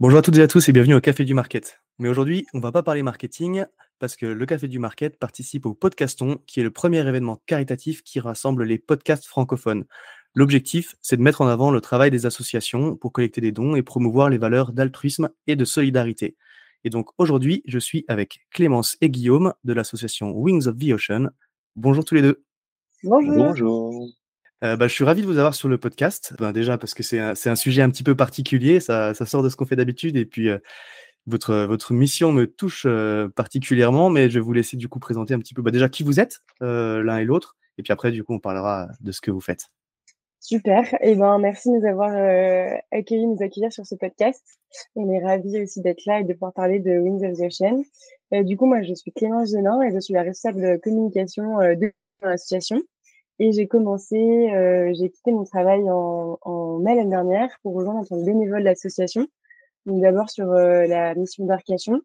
Bonjour à toutes et à tous et bienvenue au Café du Market. Mais aujourd'hui, on va pas parler marketing parce que le Café du Market participe au Podcaston, qui est le premier événement caritatif qui rassemble les podcasts francophones. L'objectif, c'est de mettre en avant le travail des associations pour collecter des dons et promouvoir les valeurs d'altruisme et de solidarité. Et donc aujourd'hui, je suis avec Clémence et Guillaume de l'association Wings of the Ocean. Bonjour tous les deux. Bonjour. Bonjour. Euh, bah, je suis ravi de vous avoir sur le podcast. Ben, déjà parce que c'est un, sujet un petit peu particulier, ça, sort de ce qu'on fait d'habitude et puis euh, votre, mission me touche euh, particulièrement, mais je vais vous laisser du coup présenter un petit peu bah, déjà qui vous êtes l'un et l'autre et puis après du coup on parlera de ce que vous faites. Super. Et ben, merci de nous avoir accueillis, nous accueillir sur ce podcast. On est ravis aussi d'être là et de pouvoir parler de Wings of the Ocean. Du coup, moi, je suis Clémence Genin et je suis la responsable de communication de l'association. Et j'ai commencé, euh, j'ai quitté mon travail en, en mai l'année dernière pour rejoindre en tant que bénévole l'association. Donc d'abord sur euh, la mission d'Arcation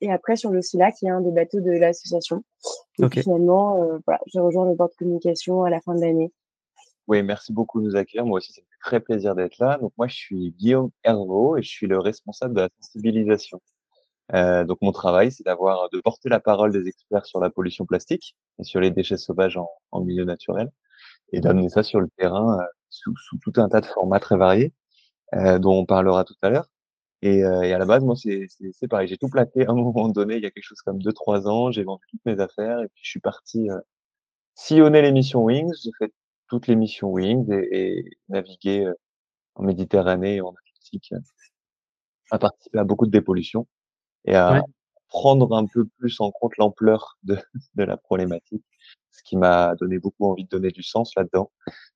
et après sur le SILA qui est un des bateaux de l'association. Et Ok. puis finalement, euh, voilà, j'ai rejoint le board de communication à la fin de l'année. Oui, merci beaucoup de nous accueillir. Moi aussi, ça me fait très plaisir d'être là. Donc, moi, je suis Guillaume Hervaux et je suis le responsable de la sensibilisation. Euh, donc, mon travail, c'est d'avoir, de porter la parole des experts sur la pollution plastique et sur les déchets sauvages en, en milieu naturel et d'amener ça sur le terrain euh, sous, sous tout un tas de formats très variés euh, dont on parlera tout à l'heure. Et, euh, et à la base, moi, c'est pareil. J'ai tout plaqué à un moment donné, il y a quelque chose comme deux, trois ans. J'ai vendu toutes mes affaires et puis je suis parti euh, sillonner l'émission Wings. J'ai fait toutes les missions Wings et, et naviguer euh, en Méditerranée et en Atlantique, à participer à beaucoup de dépollution et à Ouais. prendre un peu plus en compte l'ampleur de, de la problématique, ce qui m'a donné beaucoup envie de donner du sens là-dedans,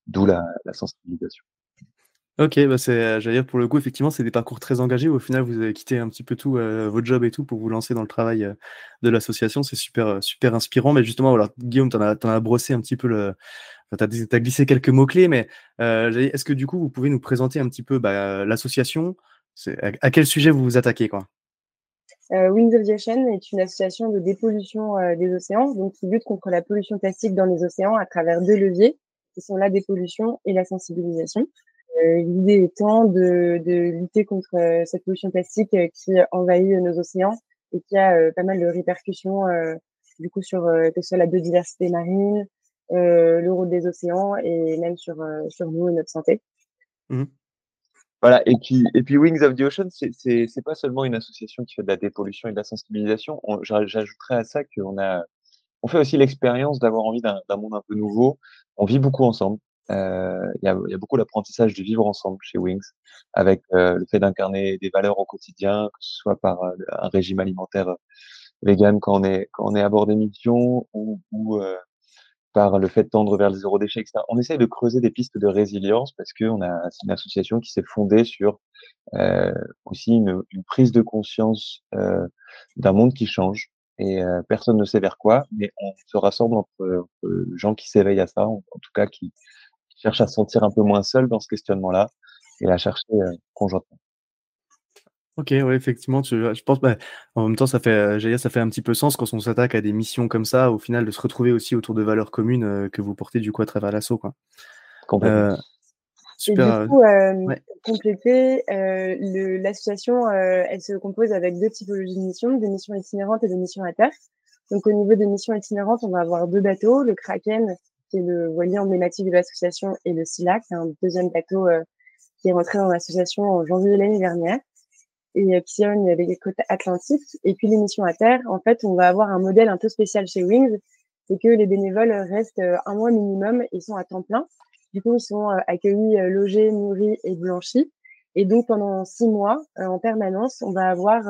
d'où la, la sensibilisation. Ok, bah c'est, euh, j'allais dire pour le coup, effectivement, c'est des parcours très engagés. Au final, vous avez quitté un petit peu tout, euh, votre job et tout pour vous lancer dans le travail euh, de l'association. C'est super, super inspirant. Mais justement, voilà, Guillaume, t'en as, t'en as brossé un petit peu le, enfin, t'as, glissé quelques mots-clés, mais euh, j'allais- est-ce que du coup, vous pouvez nous présenter un petit peu bah, l'association? C'est, à, à quel sujet vous vous attaquez, quoi? Euh, Wings of the Ocean est une association de dépollution euh, des océans, donc qui lutte contre la pollution plastique dans les océans à travers deux leviers, qui sont la dépollution et la sensibilisation. Euh, L'idée étant de, lutter contre euh, cette pollution plastique qui envahit nos océans et qui a pas mal de répercussions du coup sur que ce soit la biodiversité marine, le rôle des océans et même sur sur nous et notre santé. Voilà, et puis, et puis Wings of the Ocean, c'est, pas seulement une association qui fait de la dépollution et de la sensibilisation. On- j'a- J'ajouterais à ça qu'on a, on fait aussi l'expérience d'avoir envie d'un, monde un peu nouveau. On vit beaucoup ensemble. Euh, Il y, a, y a beaucoup d'apprentissage de vivre ensemble chez Wings, avec euh, le fait d'incarner des valeurs au quotidien, que ce soit par euh, un régime alimentaire euh, vegan quand on est, quand on est à bord des missions, ou, ou par le fait tendre vers le zéro déchet, etc. On essaye de creuser des pistes de résilience parce que on a, une association qui s'est fondée sur euh, aussi une, prise de conscience euh, d'un monde qui change et euh, personne ne sait vers quoi, mais on se rassemble entre, gens qui s'éveillent à ça, en, en tout cas qui, cherchent à se sentir un peu moins seuls dans ce questionnement-là et à chercher conjointement. Ok, ouais, effectivement, tu- je pense, bah, en même temps, ça fait, euh, j'allais dire, ça fait un petit peu sens quand on s'attaque à des missions comme ça, au final, de se retrouver aussi autour de valeurs communes euh, que vous portez du coup à travers l'assaut, quoi. Complètement. Euh, super. Et du coup, euh, ouais. pour compléter, euh, le- l'association, euh, elle se compose avec deux typologies de missions, des missions itinérantes et des missions à terre. Donc, au niveau des missions itinérantes, on va avoir deux bateaux, le Kraken, qui est le voilier emblématique de l'association, et le Scylla, qui est un deuxième bateau euh, qui est rentré dans l'association en janvier de l'année dernière et qui sillonne les côtes atlantiques. Et puis, les missions à terre, en fait, on va avoir un modèle un peu spécial chez Wings, c'est que les bénévoles restent euh, un mois minimum, ils sont à temps plein. Du coup, ils sont euh, accueillis, euh, logés, nourris et blanchis. Et donc, pendant six mois, en permanence, on va avoir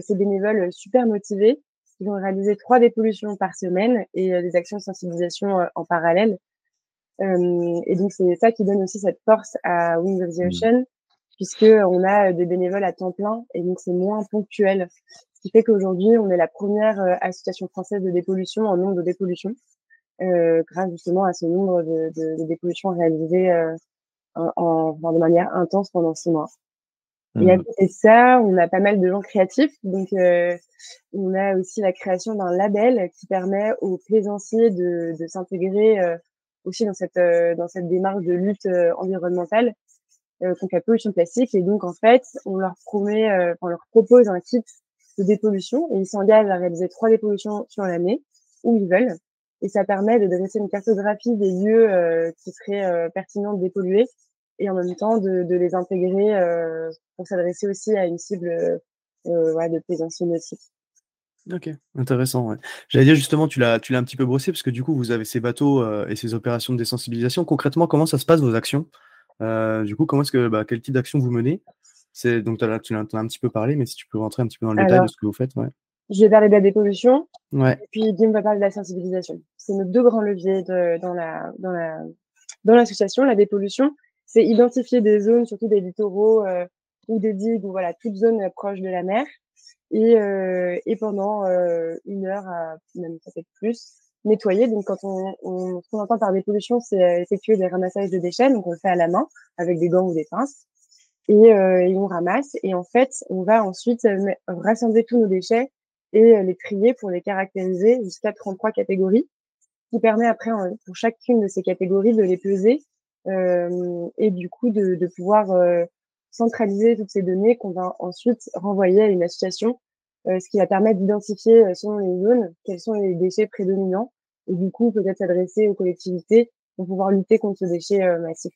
ces bénévoles super motivés qui vont réaliser trois dépollutions par semaine et des actions de sensibilisation en parallèle. Et donc, c'est ça qui donne aussi cette force à Wings of the Mmh. Ocean. Puisque on a des bénévoles à temps plein et donc c'est moins ponctuel. Ce qui fait qu'aujourd'hui, on est la première association française de dépollution en nombre de dépollutions, grâce justement à ce nombre de, de, de dépollutions réalisées en, en, de manière intense pendant six mois. Et à mmh. côté de ça, on a pas mal de gens créatifs. Donc, euh, on a aussi la création d'un label qui permet aux plaisanciers de, de s'intégrer euh, aussi dans cette, euh, dans cette démarche de lutte environnementale contre la pollution plastique. Et donc, en fait, on leur promet, on leur propose un kit de dépollution et ils s'engagent à réaliser trois dépollutions sur l'année où ils veulent. Et ça permet de dresser une cartographie des lieux qui seraient pertinents de dépolluer et en même temps de, les intégrer euh, pour s'adresser aussi à une cible euh, de plaisanciers nautiques. Ok, intéressant. J'allais dire justement, tu l'as, tu l'as un petit peu brossé parce que du coup, vous avez ces bateaux euh, et ces opérations de désensibilisation. Concrètement, comment ça se passe vos actions? Euh, Du coup, comment est-ce que, bah, quel type d'action vous menez? C'est donc tu en as un petit peu parlé, mais si tu peux rentrer un petit peu dans le détail de ce que vous faites. Ouais. Je vais parler de la dépollution. Ouais. Et puis Guillaume va parler de la sensibilisation. C'est nos deux grands leviers de, dans la dans la dans l'association. La dépollution, c'est identifier des zones, surtout des littoraux euh, ou des digues, ou voilà, toute zone proche de la mer. Et, euh, et pendant euh, une heure, même peut-être plus, nettoyer. Donc, quand on, on ce qu'on entend par dépollution, c'est effectuer des ramassages de déchets. Donc, on le fait à la main avec des gants ou des pinces. Et, euh, et on ramasse. Et en fait, on va ensuite rassembler tous nos déchets et les trier pour les caractériser jusqu'à 33 catégories, qui permet après, pour chacune de ces catégories, de les peser euh, et du coup de, de pouvoir euh, centraliser toutes ces données qu'on va ensuite renvoyer à une association, euh, ce qui va permettre d'identifier selon les zones quels sont les déchets prédominants et du coup peut-être s'adresser aux collectivités pour pouvoir lutter contre ce déchet massif.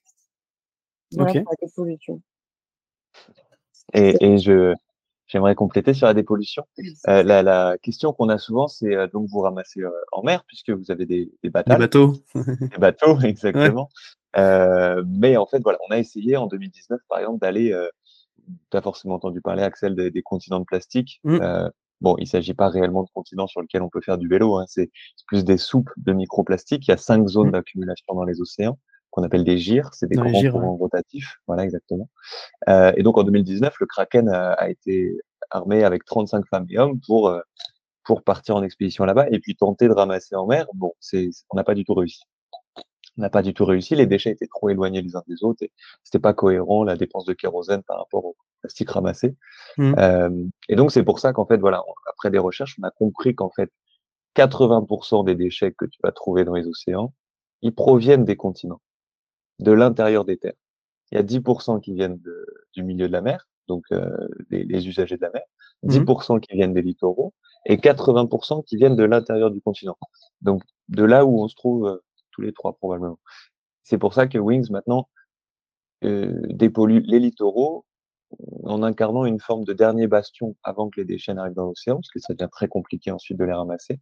Voilà Et, et je, j'aimerais compléter sur la dépollution. Euh, la, la, question qu'on a souvent, c'est donc vous ramassez en mer puisque vous avez des, des, des bateaux. des bateaux, exactement. Euh, mais en fait, voilà, on a essayé en 2019, par exemple, d'aller, euh, tu as forcément entendu parler, Axel, des, des continents de plastique. Mmh. Euh, bon, il s'agit pas réellement de continents sur lesquels on peut faire du vélo, hein, c'est plus des soupes de microplastiques. Il y a cinq zones mmh. d'accumulation dans les océans qu'on appelle des gyres, c'est des grands courants rotatifs, voilà exactement. Euh, et donc en 2019, le Kraken a, a, été armé avec 35 femmes et hommes pour euh, pour partir en expédition là-bas et puis tenter de ramasser en mer. Bon, c'est on n'a pas du tout réussi n'a pas du tout réussi. Les déchets étaient trop éloignés les uns des autres et c'était pas cohérent la dépense de kérosène par rapport au plastique ramassé. Mmh. Euh, et donc c'est pour ça qu'en fait voilà, après des recherches, on a compris qu'en fait 80% des déchets que tu vas trouver dans les océans, ils proviennent des continents, de l'intérieur des terres. Il y a 10% qui viennent de, du milieu de la mer, donc euh, les, les, usagers de la mer, 10% mmh. qui viennent des littoraux et 80% qui viennent de l'intérieur du continent. Donc de là où on se trouve euh, tous les trois probablement. C'est pour ça que Wings maintenant euh, dépollue les littoraux en incarnant une forme de dernier bastion avant que les déchets n'arrivent dans l'océan, parce que ça devient très compliqué ensuite de les ramasser.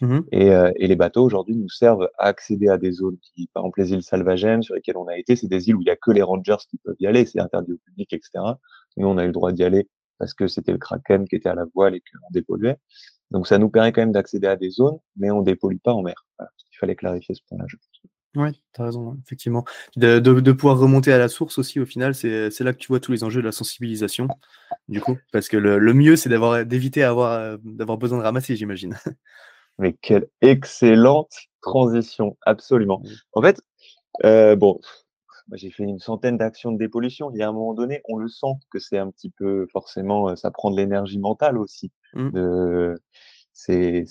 Mmh et, euh, et, les bateaux aujourd'hui nous servent à accéder à des zones qui, par exemple les îles Salvagènes sur lesquelles on a été, c'est des îles où il n'y a que les rangers qui peuvent y aller, c'est interdit au public, etc. Nous on a eu le droit d'y aller parce que c'était le Kraken qui était à la voile et qu'on dépolluait. Donc ça nous permet quand même d'accéder à des zones, mais on dépollue pas en mer. Voilà. Il fallait clarifier ce point-là, je pense. Oui, tu as raison, effectivement. De, de, de, pouvoir remonter à la source aussi, au final, c'est là que tu vois tous les enjeux de la sensibilisation, du coup. Parce que le, le mieux, c'est d'éviter d'avoir besoin de ramasser, j'imagine. Mais quelle excellente transition, absolument. En fait, euh, bon, j'ai fait une centaine d'actions de dépollution. Il y a un moment donné, on le sent que c'est un petit peu, forcément, ça prend de l'énergie mentale aussi. Mmh. De, c'est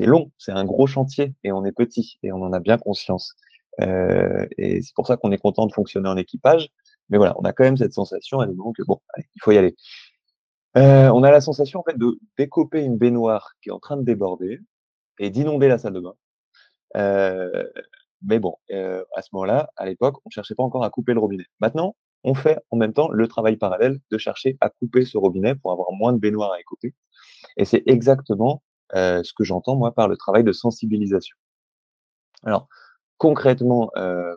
long, c'est un gros chantier et on est petit et on en a bien conscience. Euh, et c'est pour ça qu'on est content de fonctionner en équipage. Mais voilà, on a quand même cette sensation à que bon, il faut y aller. Euh, on a la sensation en fait de décoper une baignoire qui est en train de déborder et d'inonder la salle de bain. Euh, mais bon, à ce moment-là, à l'époque, on cherchait pas encore à couper le robinet. Maintenant, on fait en même temps le travail parallèle de chercher à couper ce robinet pour avoir moins de baignoire à écouper. Et c'est exactement ce que j'entends moi par le travail de sensibilisation. Alors concrètement, euh,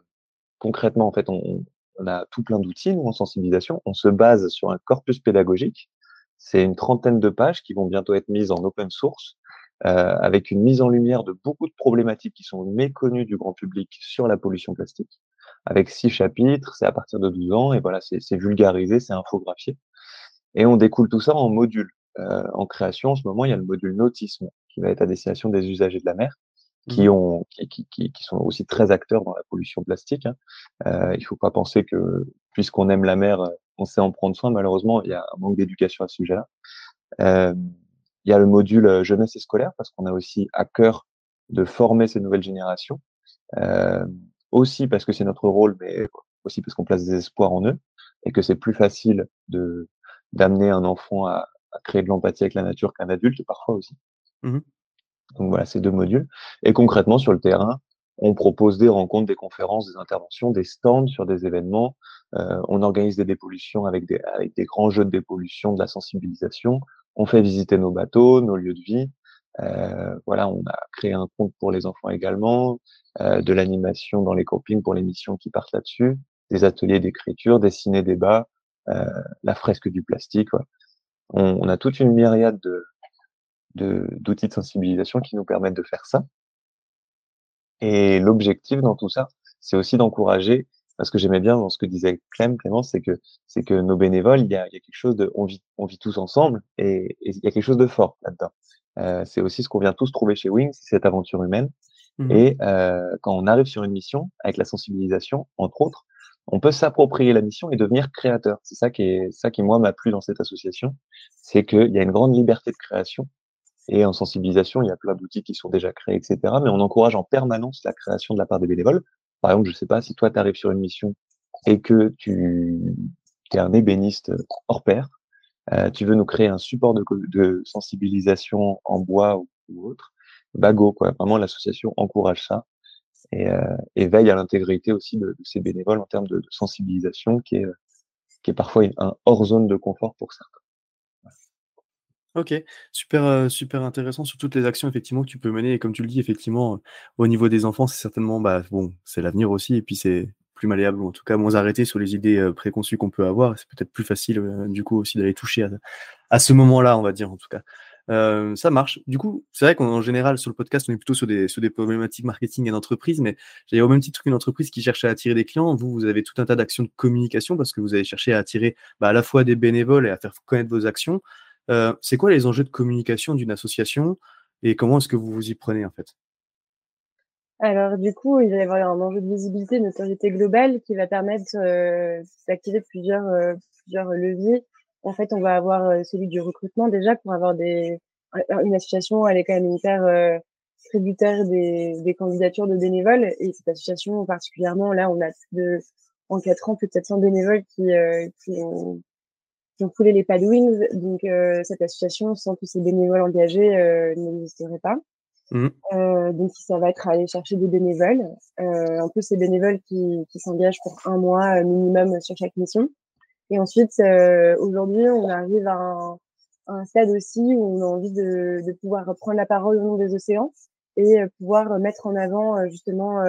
concrètement en fait, on, a tout plein d'outils nous en sensibilisation. On se base sur un corpus pédagogique. C'est une trentaine de pages qui vont bientôt être mises en open source, euh, avec une mise en lumière de beaucoup de problématiques qui sont méconnues du grand public sur la pollution plastique. avec six chapitres, c'est à partir de 12 ans, et voilà, c'est vulgarisé, c'est infographié. Et on découle tout ça en modules. Euh, en création, en ce moment, il y a le module nautisme qui va être à destination des usagers de la mer, qui, mmh. ont, qui, qui, qui sont aussi très acteurs dans la pollution plastique. Hein. Euh, il ne faut pas penser que, puisqu'on aime la mer, on sait en prendre soin. Malheureusement, il y a un manque d'éducation à ce sujet-là. Euh, il y a le module euh, jeunesse et scolaire, parce qu'on a aussi à cœur de former ces nouvelles générations. Euh, aussi parce que c'est notre rôle, mais aussi parce qu'on place des espoirs en eux et que c'est plus facile de d'amener un enfant à, à créer de l'empathie avec la nature qu'un adulte parfois aussi. Mmh Donc voilà, ces deux modules. Et concrètement, sur le terrain, on propose des rencontres, des conférences, des interventions, des stands sur des événements. Euh, on organise des dépollutions avec des, avec des grands jeux de dépollution, de la sensibilisation. On fait visiter nos bateaux, nos lieux de vie. Euh, voilà, on a créé un compte pour les enfants également, euh, de l'animation dans les campings pour les missions qui partent là-dessus, des ateliers d'écriture, des ciné-débats, euh, la fresque du plastique. On, on, a toute une myriade de d'outils de, de sensibilisation qui nous permettent de faire ça. Et l'objectif dans tout ça, c'est aussi d'encourager, parce que j'aimais bien dans ce que disait Clem, Clément, c'est que c'est que nos bénévoles, il y a, il y a quelque chose de, on vit, on vit tous ensemble, et, et il y a quelque chose de fort là-dedans. Euh, c'est aussi ce qu'on vient tous trouver chez Wings, cette aventure humaine. Mmh. Et euh, quand on arrive sur une mission, avec la sensibilisation, entre autres, on peut s'approprier la mission et devenir créateur. C'est ça qui est ça qui moi m'a plu dans cette association, c'est qu'il y a une grande liberté de création. Et en sensibilisation, il y a plein d'outils qui sont déjà créés, etc. Mais on encourage en permanence la création de la part des bénévoles. Par exemple, je sais pas si toi tu arrives sur une mission et que tu es un ébéniste hors pair, euh, tu veux nous créer un support de, sensibilisation en bois ou, autre, Bago, quoi. Vraiment, l'association encourage ça et, euh, veille à l'intégrité aussi de, ces bénévoles en termes de, de, sensibilisation qui est, qui est parfois un hors zone de confort pour certains. Ok, super, euh, super intéressant sur toutes les actions effectivement que tu peux mener. Et comme tu le dis, effectivement, au niveau des enfants, c'est certainement, bah, bon, c'est l'avenir aussi. Et puis c'est plus malléable, ou en tout cas moins arrêté sur les idées euh, préconçues qu'on peut avoir. C'est peut-être plus facile, euh, du coup, aussi d'aller toucher à, ce moment-là, on va dire, en tout cas. Ça marche. Du coup, c'est vrai qu'en général, sur le podcast, on est plutôt sur des, problématiques marketing et d'entreprise, mais j'ai au même titre qu'une entreprise qui cherche à attirer des clients. Vous, vous avez tout un tas d'actions de communication parce que vous avez cherché à attirer bah, à la fois des bénévoles et à faire connaître vos actions. Euh, c'est quoi les enjeux de communication d'une association et comment est-ce que vous vous y prenez en fait? Alors du coup, il va y avoir un enjeu de visibilité, de notoriété globale qui va permettre euh, d'activer plusieurs, euh, plusieurs leviers. En fait, on va avoir celui du recrutement déjà pour avoir des une association, elle est quand même hyper tributaire des, des candidatures de bénévoles et cette association particulièrement là, on a en quatre ans plus de 700 bénévoles qui, qui ont ont foulé les Padwings. Donc cette association, sans tous ces bénévoles engagés, n'existerait pas. Mmh. Euh, donc ça va être aller chercher des bénévoles, euh, un peu ces bénévoles qui, qui s'engagent pour un mois minimum sur chaque mission. Et ensuite, euh, aujourd'hui, on arrive à un, un, stade aussi où on a envie de, de, pouvoir prendre la parole au nom des océans et pouvoir mettre en avant justement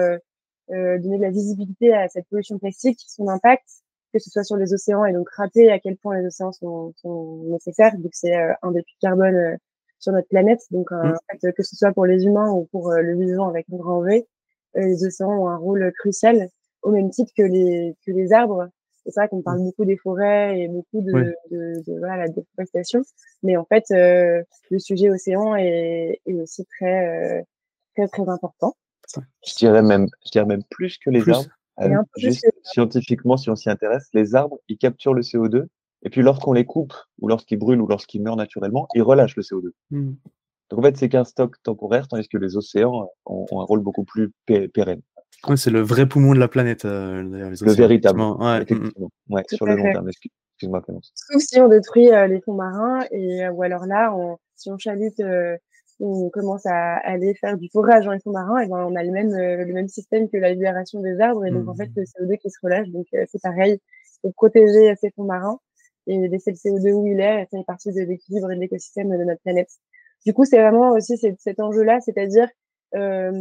donner de la visibilité à cette pollution plastique, son impact, que ce soit sur les océans et donc rappeler à quel point les océans sont, sont nécessaires, vu que c'est un des puits de carbone sur notre planète. Donc, euh, mmh. en fait, que ce soit pour les humains ou pour euh, le vivant avec un grand V, euh, les océans ont un rôle crucial, au même titre que les, que les arbres. C'est vrai qu'on parle mmh. beaucoup des forêts et beaucoup de, de, de, voilà, la déforestation, mais en fait, le sujet océan est, est aussi très, très, très important. Je dirais même, je dirais même plus que les arbres. Juste scientifiquement, si on s'y intéresse, les arbres, ils capturent le CO2 et puis lorsqu'on les coupe, ou lorsqu'ils brûlent, ou lorsqu'ils meurent naturellement, ils relâchent le CO2. Mmh. Donc en fait, c'est qu'un stock temporaire, tandis que les océans ont, ont un rôle beaucoup plus pérenne. Ouais, c'est le vrai poumon de la planète, euh, les Le véritable, ouais. Mmh, effectivement. Ouais, sur le long terme. Excuse-moi. Sauf si on détruit euh, les fonds marins, et, euh, ou alors là, on, si on chalute, euh, on commence à aller faire du forage dans les fonds marins, et ben on a le même, euh, le même système que la libération des arbres, et donc en fait, mmh. le CO2 qui se relâche. Donc c'est pareil, pour protéger ces fonds marins et laisser le CO2 où il est, ça fait partie de l'équilibre et de l'écosystème de notre planète. Du coup, c'est vraiment aussi cet, cet enjeu-là, c'est-à-dire euh,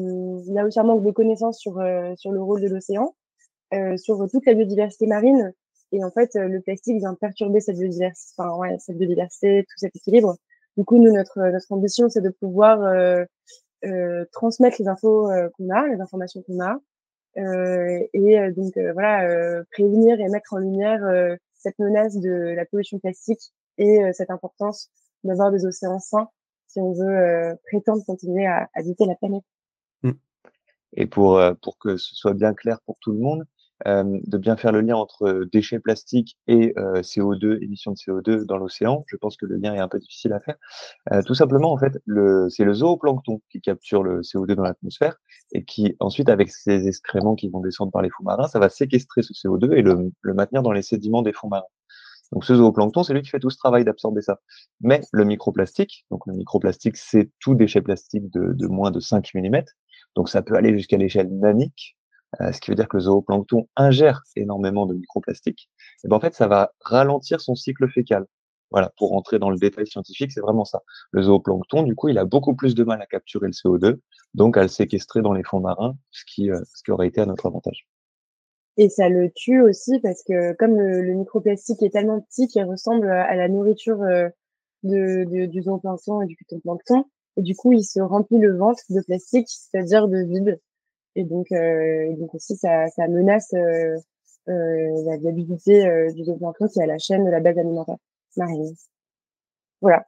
il y a aussi un manque de connaissances sur euh, sur le rôle de l'océan, euh, sur toute la biodiversité marine, et en fait, le plastique vient perturber cette biodiversité, enfin ouais, cette biodiversité, tout cet équilibre. Du coup, nous, notre ambition, c'est de pouvoir euh, euh, transmettre les infos qu'on a, les informations qu'on a, et donc voilà, prévenir et mettre en lumière cette menace de la pollution plastique et cette importance d'avoir des océans sains si on veut prétendre continuer à habiter la planète. Mmh. Et pour, pour que ce soit bien clair pour tout le monde, de bien faire le lien entre déchets plastiques et CO2, émissions de CO2 dans l'océan. Je pense que le lien est un peu difficile à faire. tout simplement, en fait, c'est le zooplancton qui capture le CO2 dans l'atmosphère et qui, ensuite, avec ces excréments qui vont descendre par les fonds marins, ça va séquestrer ce CO2 et le, le maintenir dans les sédiments des fonds marins. Donc ce zooplancton, c'est lui qui fait tout ce travail d'absorber ça. Mais le microplastique, donc le microplastique, c'est tout déchet plastique de, de moins de 5 mm. Donc ça peut aller jusqu'à l'échelle nanique, euh, ce qui veut dire que le zooplancton ingère énormément de microplastiques, et ben en fait, ça va ralentir son cycle fécal. Voilà, pour rentrer dans le détail scientifique, c'est vraiment ça. Le zooplancton, du coup, il a beaucoup plus de mal à capturer le CO2, donc à le séquestrer dans les fonds marins, ce qui, euh, ce qui aurait été à notre avantage. Et ça le tue aussi parce que comme le, microplastique est tellement petit qu'il ressemble à la nourriture euh, de, du zooplancton et du phytoplancton, et du coup, il se remplit le ventre de plastique, c'est-à-dire de vide. Et donc, euh, donc aussi, ça, ça menace euh, euh, la viabilité euh, du zooplancton qui est à la chaîne de la base alimentaire marine. Voilà,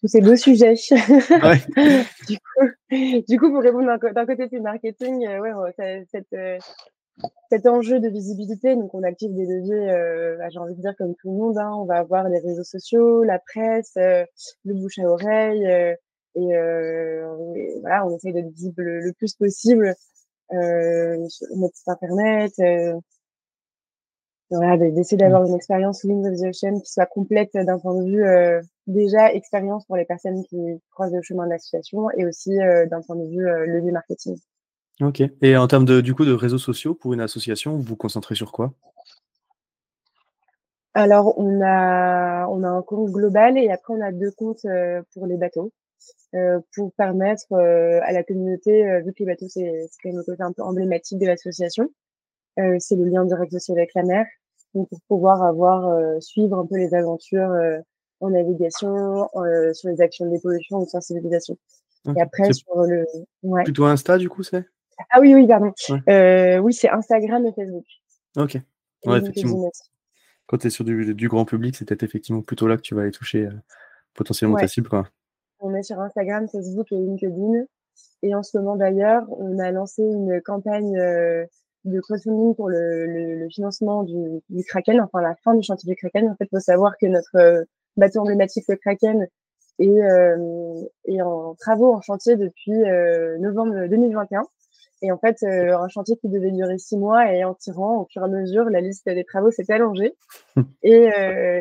tous ces beaux sujets. Ouais. du, coup, du coup, pour répondre d'un côté du marketing, euh, ouais, cette, cet enjeu de visibilité, donc on active des leviers, euh, bah, j'ai envie de dire comme tout le monde, hein, on va avoir les réseaux sociaux, la presse, le bouche à oreille, et, et, voilà, on essaye d'être visible le plus possible euh, notre site internet, euh, voilà, d'essayer d'avoir une expérience Wings of the Ocean qui soit complète d'un point de vue euh, déjà expérience pour les personnes qui croisent le chemin de l'association et aussi euh, d'un point de vue euh, levier marketing. Ok. Et en termes de, du coup de réseaux sociaux pour une association, vous vous concentrez sur quoi? Alors on a on a un compte global et après on a deux comptes pour les bateaux. Euh, pour permettre euh, à la communauté, euh, vu que les bateaux, c'est quand même le côté un peu emblématique de l'association, c'est le lien direct aussi avec la mer, donc pour pouvoir avoir, suivre un peu les aventures en navigation, sur les actions de dépollution ou de sensibilisation. Et après, sur le. Ouais. Plutôt Insta, du coup, c'est? Ah oui, oui, pardon. Oui, c'est Instagram et Facebook. Ok. Ouais, effectivement. Quand tu es sur du, du, grand public, c'est peut-être effectivement plutôt là que tu vas aller toucher potentiellement ta cible. Quoi. On est sur Instagram, Facebook et LinkedIn. Et en ce moment d'ailleurs, on a lancé une campagne euh, de crowdfunding pour le, financement du, Kraken, enfin la fin du chantier du Kraken. En fait, il faut savoir que notre euh, bateau emblématique, le Kraken, est, euh, est en travaux en chantier depuis novembre 2021. Et en fait, euh, un chantier qui devait durer six mois et en tirant au fur et à mesure, la liste des travaux s'est allongée. et,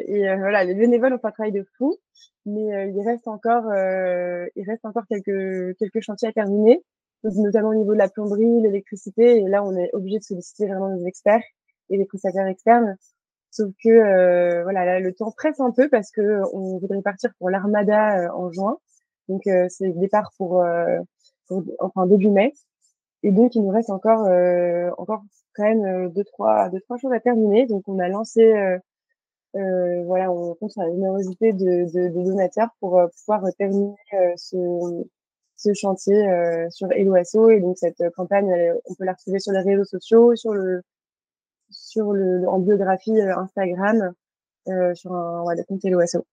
et voilà, les bénévoles ont fait un travail de fou mais euh, il reste encore, euh, il reste encore quelques quelques chantiers à terminer, notamment au niveau de la plomberie, l'électricité. Et là, on est obligé de solliciter vraiment des experts et des prestataires externes. Sauf que euh, voilà, là, le temps presse un peu parce que on voudrait partir pour l'Armada en juin. Donc c'est le départ pour, pour, enfin début mai. Et donc il nous reste encore encore quand même deux trois deux trois choses à terminer. Donc on a lancé euh, voilà, on compte sur la générosité de, de, de donateurs pour euh, pouvoir terminer euh, ce, ce, chantier euh, sur Eloasso. Et donc cette campagne, on peut la retrouver sur les réseaux sociaux, sur le, sur le, en biographie Instagram, sur un ouais, le compte Eloasso.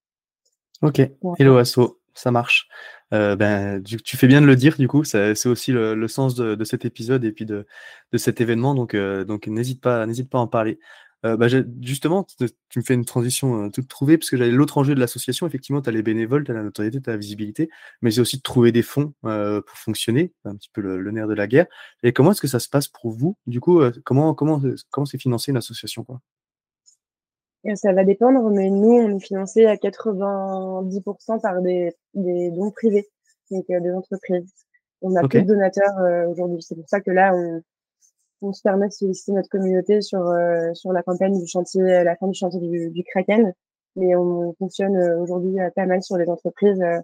Ok, Eloasso, ça marche. Euh, ben, tu, tu, fais bien de le dire, du coup, c'est aussi le, le sens de, de, cet épisode et puis de, de cet événement, donc, euh, donc n'hésite pas, n'hésite pas à en parler. Euh, bah, justement, tu me fais une transition euh, toute trouvée, parce que j'avais l'autre enjeu de l'association. Effectivement, tu as les bénévoles, tu as la notoriété, tu as la visibilité, mais c'est aussi de trouver des fonds euh, pour fonctionner, un petit peu le, nerf de la guerre. Et comment est-ce que ça se passe pour vous Du coup, comment comment comment c'est financé une association quoi? Ça va dépendre, mais nous, on est financé à 90% par des, des dons privés, donc des entreprises. On a plus de donateurs aujourd'hui. C'est pour ça que là, on, on se permet de solliciter notre communauté sur euh, sur la campagne du chantier, la fin du chantier du, du Kraken. Mais on fonctionne euh, aujourd'hui pas mal sur les entreprises. Euh,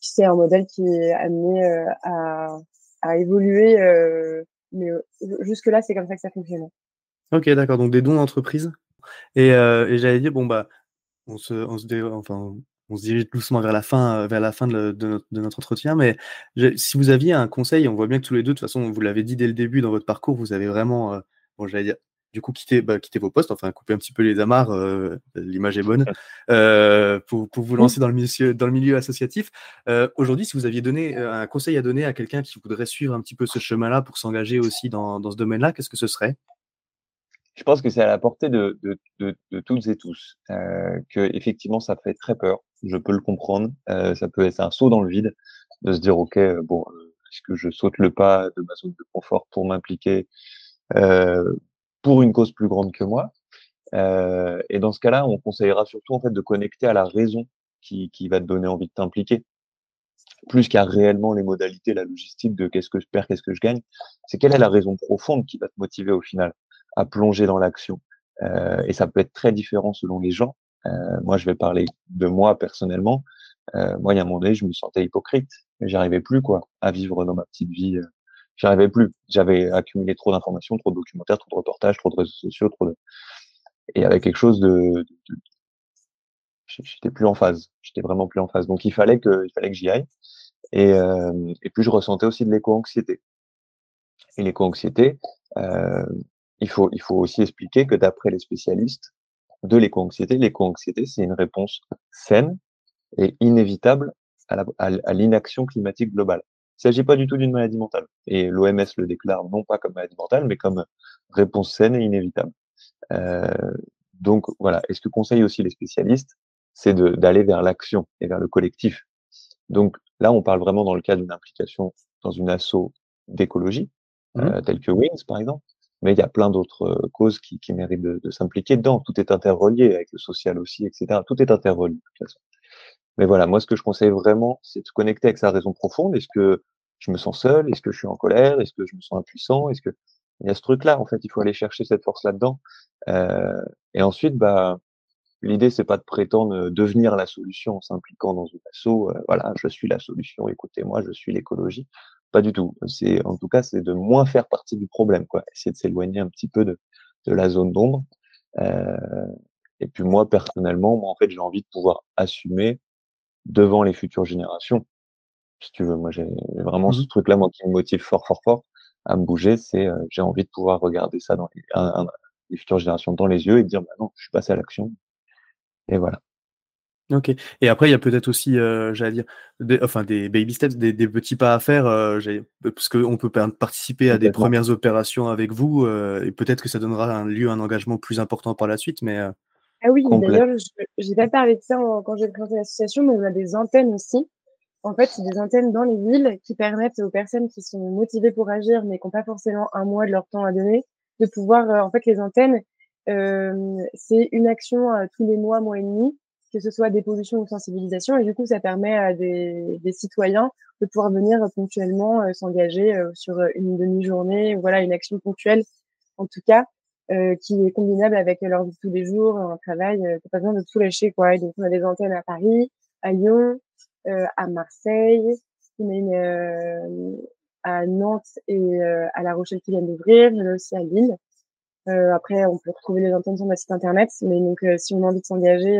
c'est un modèle qui est amené à, à évoluer, mais jusque là, c'est comme ça que ça fonctionne. Ok, d'accord. Donc des dons d'entreprise. Et, et j'allais dire bon bah on se, on se enfin on se dirige doucement vers la fin, vers la fin de, notre, de notre, entretien. Mais si vous aviez un conseil, on voit bien que tous les deux, de toute façon, vous l'avez dit dès le début dans votre parcours, vous avez vraiment, bon, j'allais dire, du coup, quitter, bah, quitter vos postes, enfin, couper un petit peu les amarres, euh, l'image est bonne, euh, pour, pour, vous lancer dans le milieu, dans le milieu associatif. Euh, Aujourd'hui, si vous aviez donné un conseil à donner à quelqu'un qui voudrait suivre un petit peu ce chemin-là pour s'engager aussi dans, dans ce domaine-là, qu'est-ce que ce serait? Je pense que c'est à la portée de, toutes et tous, euh, que effectivement, ça fait très peur. Je peux le comprendre. Euh, ça peut être un saut dans le vide de se dire, ok, bon, est-ce que je saute le pas de ma zone de confort pour m'impliquer euh, pour une cause plus grande que moi? Euh, et dans ce cas-là, on conseillera surtout en fait de connecter à la raison qui va te donner envie de t'impliquer, plus qu'à réellement les modalités, la logistique de qu'est-ce que je perds, qu'est-ce que je gagne. C'est quelle est la raison profonde qui va te motiver au final? À plonger dans l'action. Euh, et ça peut être très différent selon les gens. Euh, moi, je vais parler de moi personnellement. Euh, moi, il y a un moment donné, je me sentais hypocrite. J'arrivais plus quoi à vivre dans ma petite vie j'arrivais plus. J'avais accumulé trop d'informations, trop de documentaires, trop de reportages, trop de réseaux sociaux, trop de et avec quelque chose de, de, j'étais plus en phase. J'étais vraiment plus en phase. Donc il fallait que il fallait que j'y aille. Et et puis je ressentais aussi de l'éco-anxiété. Et l'éco-anxiété, il faut il faut aussi expliquer que d'après les spécialistes de l'éco-anxiété, l'éco-anxiété c'est une réponse saine et inévitable à l'inaction climatique globale. Il ne s'agit pas du tout d'une maladie mentale. Et l'OMS le déclare non pas comme maladie mentale, mais comme réponse saine et inévitable. Euh, donc voilà, et ce que conseillent aussi les spécialistes, c'est d'aller vers l'action et vers le collectif. Donc là, on parle vraiment dans le cas d'une implication dans une asso d'écologie, mmh. euh, telle que Wings par exemple, mais il y a plein d'autres euh, causes qui, méritent de, s'impliquer dedans. Tout est interrelié avec le social aussi, etc. Tout est interrelié de toute façon. Mais voilà, moi, ce que je conseille vraiment, c'est de se connecter avec sa raison profonde. Est-ce que je me sens seul? Est-ce que je suis en colère? Est-ce que je me sens impuissant? Est-ce que il y a ce truc-là En fait, il faut aller chercher cette force là-dedans. Euh, et ensuite, bah, l'idée, c'est pas de prétendre devenir la solution en s'impliquant dans une asso. Euh, voilà, je suis la solution. Écoutez-moi, je suis l'écologie. Pas du tout. C'est, en tout cas, c'est de moins faire partie du problème, quoi. Essayer de s'éloigner un petit peu de, de la zone d'ombre. Euh, et puis moi, personnellement, moi, en fait, j'ai envie de pouvoir assumer devant les futures générations. Si tu veux, moi j'ai vraiment ce mmh truc-là, moi qui me motive fort, fort, fort à me bouger, c'est euh, j'ai envie de pouvoir regarder ça dans les, les, futures générations dans les yeux et dire bah non, je suis passé à l'action. Et voilà. Ok. Et après, il y a peut-être aussi, euh, j'allais dire, des, enfin des baby steps, des, des petits pas à faire, euh, parce qu'on peut participer à des premières opérations avec vous, euh, et peut-être que ça donnera un lieu, un engagement plus important par la suite, mais ah oui, d'ailleurs, j'ai pas parlé de ça quand j'ai présenté l'association, mais on a des antennes aussi. En fait, c'est des antennes dans les villes qui permettent aux personnes qui sont motivées pour agir, mais qui n'ont pas forcément un mois de leur temps à donner, de pouvoir, en fait, les antennes, c'est une action tous les mois, mois et demi, que ce soit des pollutions ou sensibilisation, et du coup, ça permet à des, citoyens de pouvoir venir ponctuellement s'engager sur une demi-journée, voilà, une action ponctuelle, en tout cas, euh, qui est combinable avec leur vie tous les jours, un travail, euh, pas besoin de tout lâcher quoi. Et donc on a des antennes à Paris, à Lyon, euh, à Marseille, euh, à Nantes et euh, à La Rochelle qui viennent d'ouvrir, a aussi à Lille. après, on peut retrouver les antennes sur notre site internet, mais donc si on a envie de s'engager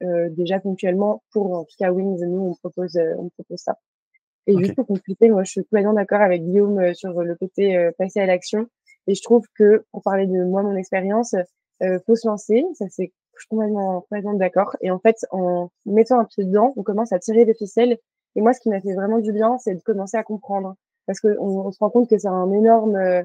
déjà ponctuellement pour en tout cas Wings, nous on propose on propose ça. Et juste pour compléter, moi je suis complètement d'accord avec Guillaume sur le côté passer à l'action. Et je trouve que, pour parler de moi, mon expérience, euh, faut se lancer. Ça, c'est, je suis complètement, complètement d'accord. Et en fait, en mettant un pied dedans, on commence à tirer les ficelles. Et moi, ce qui m'a fait vraiment du bien, c'est de commencer à comprendre. Parce qu'on on se rend compte que c'est un énorme, euh,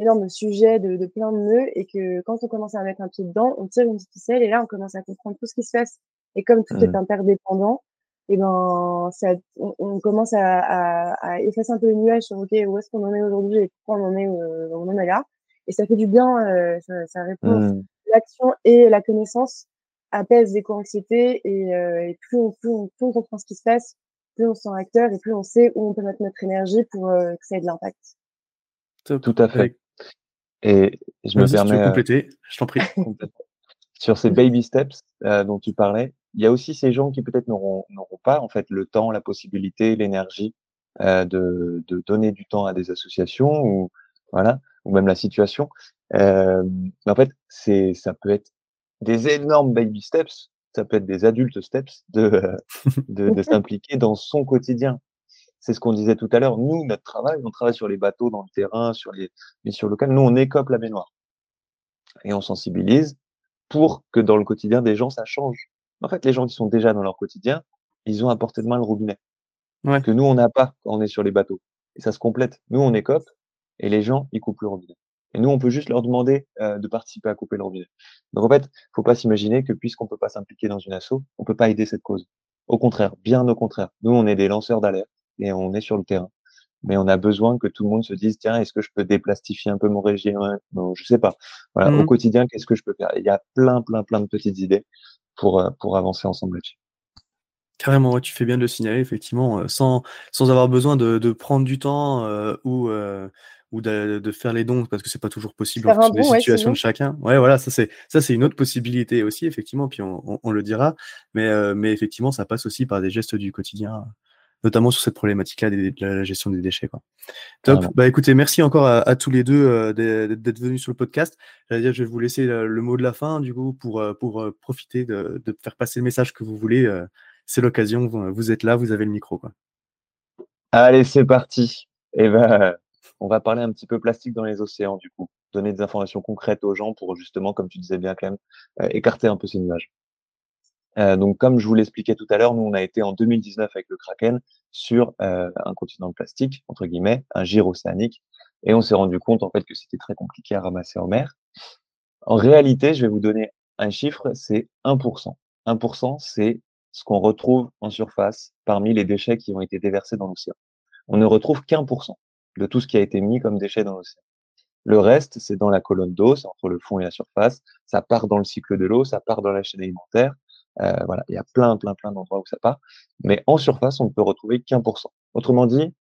énorme sujet de, de, plein de nœuds et que quand on commence à mettre un pied dedans, on tire une petite ficelle et là, on commence à comprendre tout ce qui se passe. Et comme tout est interdépendant, et ben ça, on, commence à, à, à, effacer un peu les nuages sur ok où est-ce qu'on en est aujourd'hui et pourquoi on en est où euh, on en est là et ça fait du bien euh, ça, ça, répond mmh. l'action et la connaissance apaisent l'éco-anxiété et, euh, et, plus on plus on, plus on comprend ce qui se passe plus on se sent acteur et plus on sait où on peut mettre notre énergie pour euh, que ça ait de l'impact tout à fait et je me permets de compléter je t'en prie sur ces baby steps dont tu parlais il y a aussi ces gens qui peut-être n'auront pas en fait le temps, la possibilité, l'énergie euh, de, de, donner du temps à des associations ou voilà ou même la situation. Euh, mais en fait, c'est ça peut être des énormes baby steps ça peut être des adultes steps de, de, de s'impliquer dans son quotidien. C'est ce qu'on disait tout à l'heure. Nous, notre travail, on travaille sur les bateaux, dans le terrain, sur les missions locales. Nous, on écope la baignoire. Et on sensibilise pour que dans le quotidien des gens, ça change. En fait, les gens qui sont déjà dans leur quotidien, ils ont à portée de main le robinet. Ouais. Que nous, on n'a pas quand on est sur les bateaux. Et ça se complète. Nous, on écope et les gens, ils coupent le robinet. Et nous, on peut juste leur demander euh, de participer à couper le robinet. Donc en fait, faut pas s'imaginer que puisqu'on peut pas s'impliquer dans une asso, on peut pas aider cette cause. Au contraire, bien au contraire. Nous, on est des lanceurs d'alerte et on est sur le terrain. Mais on a besoin que tout le monde se dise tiens, est-ce que je peux déplastifier un peu mon régime? Non, je sais pas. Voilà, au quotidien, qu'est-ce que je peux faire? Il y a plein, plein, plein de petites idées pour euh, pour avancer ensemble là-dessus. Carrément, ouais, tu fais bien de le signaler, effectivement, euh, sans, sans avoir besoin de, de prendre du temps euh, ou, euh, ou de, de faire les dons, parce que c'est pas toujours possible en fonction des ouais, situations sinon. de chacun. Ouais, voilà, ça c'est ça c'est une autre possibilité aussi, effectivement, puis on, on, on le dira, mais, euh, mais effectivement, ça passe aussi par des gestes du quotidien, notamment sur cette problématique-là de la gestion des déchets. Quoi. Top. Bah écoutez, merci encore à, à tous les deux euh, d'être venus sur le podcast. Dire, je vais vous laisser le, mot de la fin, du coup, pour, euh, pour euh, profiter de, de faire passer le message que vous voulez. c'est l'occasion, vous, vous êtes là, vous avez le micro. Quoi. Allez, c'est parti. Et ben, on va parler un petit peu plastique dans les océans, du coup. Donner des informations concrètes aux gens pour justement, comme tu disais bien, Clem, euh, écarter un peu ces nuages. Euh, donc, comme je vous l'expliquais tout à l'heure, nous, on a été en 2019 avec le Kraken sur euh, un continent de plastique, entre guillemets, un gire océanique, et on s'est rendu compte, en fait, que c'était très compliqué à ramasser en mer. En réalité, je vais vous donner un chiffre, c'est 1%. 1%, c'est ce qu'on retrouve en surface parmi les déchets qui ont été déversés dans l'océan. On ne retrouve qu'un pour cent de tout ce qui a été mis comme déchets dans l'océan. Le reste, c'est dans la colonne d'eau, c'est entre le fond et la surface. Ça part dans le cycle de l'eau, ça part dans la chaîne alimentaire. Euh, voilà, il y a plein, plein, plein d'endroits où ça part. Mais en surface, on ne peut retrouver qu'un pour cent. Autrement dit,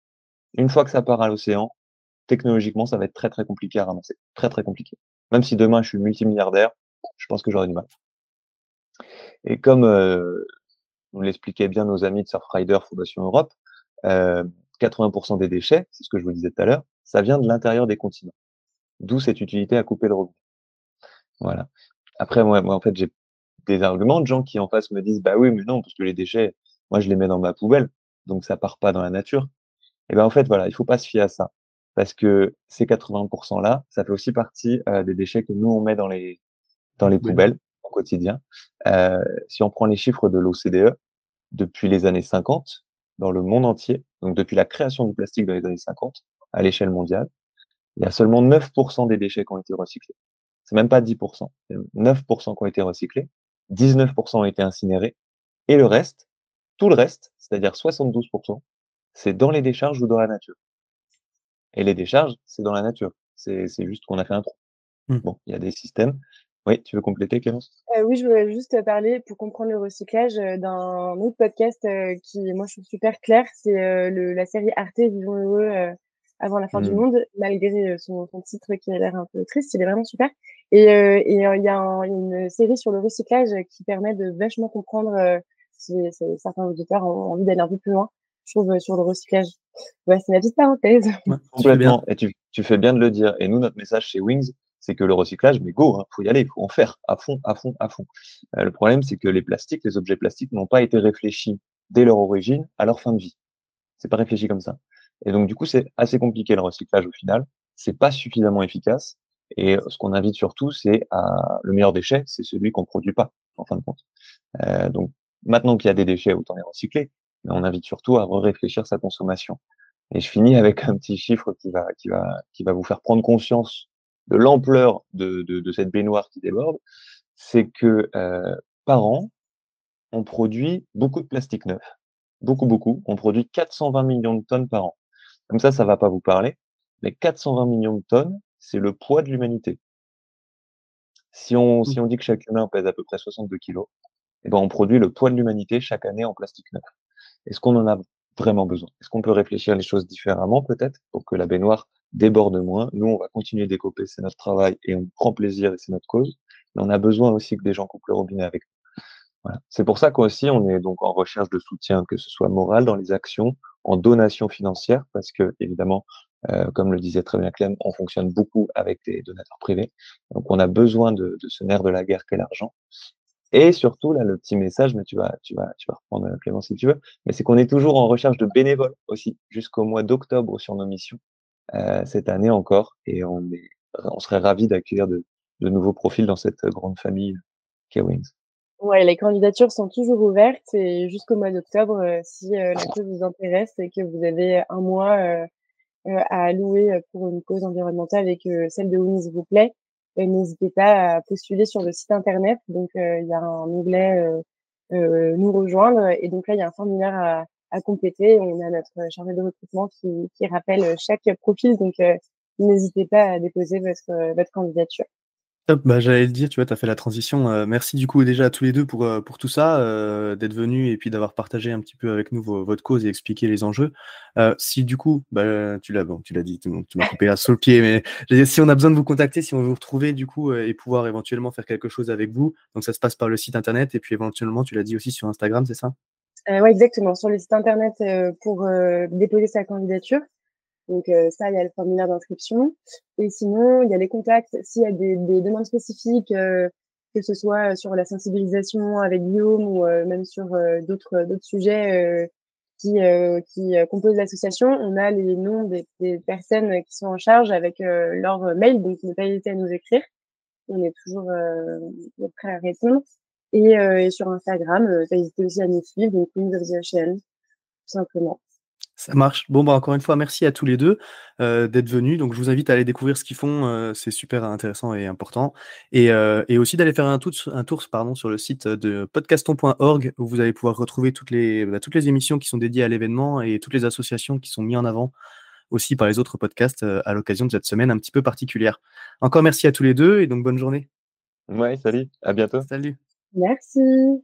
une fois que ça part à l'océan, technologiquement, ça va être très, très compliqué à ramasser. Très, très compliqué. Même si demain, je suis multimilliardaire, je pense que j'aurai du mal. Et comme euh, nous l'expliquaient bien nos amis de Surfrider Fondation Europe, euh, 80% des déchets, c'est ce que je vous disais tout à l'heure, ça vient de l'intérieur des continents. D'où cette utilité à couper le robinet. Voilà. Après, moi, moi en fait, j'ai des arguments de gens qui en face me disent, bah oui, mais non, parce que les déchets, moi, je les mets dans ma poubelle, donc ça part pas dans la nature. Et ben en fait, voilà, il faut pas se fier à ça, parce que ces 80% là, ça fait aussi partie euh, des déchets que nous on met dans les dans les Poubelles. poubelles au quotidien. Euh, si on prend les chiffres de l'OCDE, depuis les années 50, dans le monde entier, donc depuis la création du plastique dans les années 50, à l'échelle mondiale, il y a seulement 9% des déchets qui ont été recyclés. C'est même pas 10%. c'est 9% qui ont été recyclés, 19% ont été incinérés, et le reste, tout le reste, c'est-à-dire 72%, c'est dans les décharges ou dans la nature. Et les décharges, c'est dans la nature. C'est juste qu'on a fait un trou. Mm. Bon, il y a des systèmes. Oui, tu veux compléter, Clémence? Euh, oui, je voulais juste parler pour comprendre le recyclage euh, d'un autre podcast euh, qui, moi, je trouve super clair. C'est euh, la série Arte Vivons heureux euh, avant la fin du Mm. monde, malgré euh, son, son titre qui a l'air un peu triste. Il est vraiment super. Et euh, et, euh, il y a un- une série sur le recyclage qui permet de vachement comprendre euh, si, si certains auditeurs ont envie d'aller un peu plus loin, je trouve, euh, sur le recyclage. Ouais, c'est ma petite parenthèse. Ouais. Complètement. Et tu, tu fais bien de le dire. Et nous, notre message chez Wings, c'est que le recyclage, mais go, hein, faut y aller, faut en faire à fond, à fond, à fond. Euh, le problème, c'est que les plastiques, les objets plastiques n'ont pas été réfléchis dès leur origine à leur fin de vie. C'est pas réfléchi comme ça. Et donc, du coup, c'est assez compliqué le recyclage au final. C'est pas suffisamment efficace. Et ce qu'on invite surtout, c'est à le meilleur déchet, c'est celui qu'on produit pas, en fin de compte. Euh, donc, maintenant qu'il y a des déchets, autant les recycler. Mais on invite surtout à réfléchir sa consommation. Et je finis avec un petit chiffre qui va, qui va, qui va vous faire prendre conscience de l'ampleur de, de, de cette baignoire qui déborde. C'est que euh, par an, on produit beaucoup de plastique neuf. Beaucoup, beaucoup. On produit 420 millions de tonnes par an. Comme ça, ça va pas vous parler. Mais 420 millions de tonnes, c'est le poids de l'humanité. Si on, si on dit que chaque humain pèse à peu près 62 kilos, eh ben on produit le poids de l'humanité chaque année en plastique neuf. Est-ce qu'on en a vraiment besoin? Est-ce qu'on peut réfléchir les choses différemment peut-être pour que la baignoire déborde moins? Nous, on va continuer d'écoper, c'est notre travail et on prend plaisir et c'est notre cause. Mais on a besoin aussi que des gens coupent le robinet avec nous. Voilà. C'est pour ça qu'aussi on est donc en recherche de soutien, que ce soit moral dans les actions, en donation financière, parce que évidemment, euh, comme le disait très bien Clem, on fonctionne beaucoup avec des donateurs privés. Donc on a besoin de, ce nerf de la guerre qu'est l'argent. Et surtout, là, le petit message, mais tu vas, tu vas, tu vas reprendre Clément si tu veux, mais c'est qu'on est toujours en recherche de bénévoles aussi, jusqu'au mois d'octobre sur nos missions, euh, cette année encore, et on serait ravis d'accueillir de, nouveaux profils dans cette grande famille qu'est Wings. Ouais, les candidatures sont toujours ouvertes et jusqu'au mois d'octobre, euh, si euh, la cause vous intéresse et que vous avez un mois euh, à allouer pour une cause environnementale et que celle de Wings vous plaît, n'hésitez pas à postuler sur le site internet. Donc, il y a un onglet nous rejoindre et donc là, il y a un formulaire à, à compléter. On a notre chargé de recrutement qui, qui rappelle chaque profil. Donc, n'hésitez pas à déposer votre, votre candidature. Bah, j'allais le dire, tu vois, tu as fait la transition. Euh, merci du coup déjà à tous les deux pour, euh, pour tout ça, euh, d'être venus et puis d'avoir partagé un petit peu avec nous votre cause et expliqué les enjeux. si du coup, bah, tu l'as bon, tu l'as dit, tu m'as coupé la sur le pied, mais si on a besoin de vous contacter, si on veut vous retrouver du coup et pouvoir éventuellement faire quelque chose avec vous, donc ça se passe par le site internet et puis éventuellement, tu l'as dit aussi sur Instagram, c'est ça? ouais, exactement. Sur le site internet pour déposer sa candidature. Donc euh, ça, il y a le formulaire d'inscription. Et sinon, il y a les contacts. S'il y a des, des demandes spécifiques, euh, que ce soit sur la sensibilisation avec Guillaume ou euh, même sur d'autres d'autres sujets qui, qui composent l'association, on a les noms des, personnes qui sont en charge avec leur mail. Donc, ne pas hésiter à nous écrire. On est toujours prêt à répondre. Et, sur Instagram, n'hésitez aussi à nous suivre, donc Queens of the Ocean, tout simplement. Ça marche. Bon, bah, encore une fois, merci à tous les deux euh, d'être venus. Donc, je vous invite à aller découvrir ce qu'ils font. euh, c'est super intéressant et important. Et, euh, et aussi d'aller faire un tour, un tour pardon, sur le site de podcaston.org où vous allez pouvoir retrouver toutes les, bah, toutes les émissions qui sont dédiées à l'événement et toutes les associations qui sont mises en avant aussi par les autres podcasts euh, à l'occasion de cette semaine un petit peu particulière. Encore merci à tous les deux et donc bonne journée. Ouais, salut, à bientôt. Salut. Merci.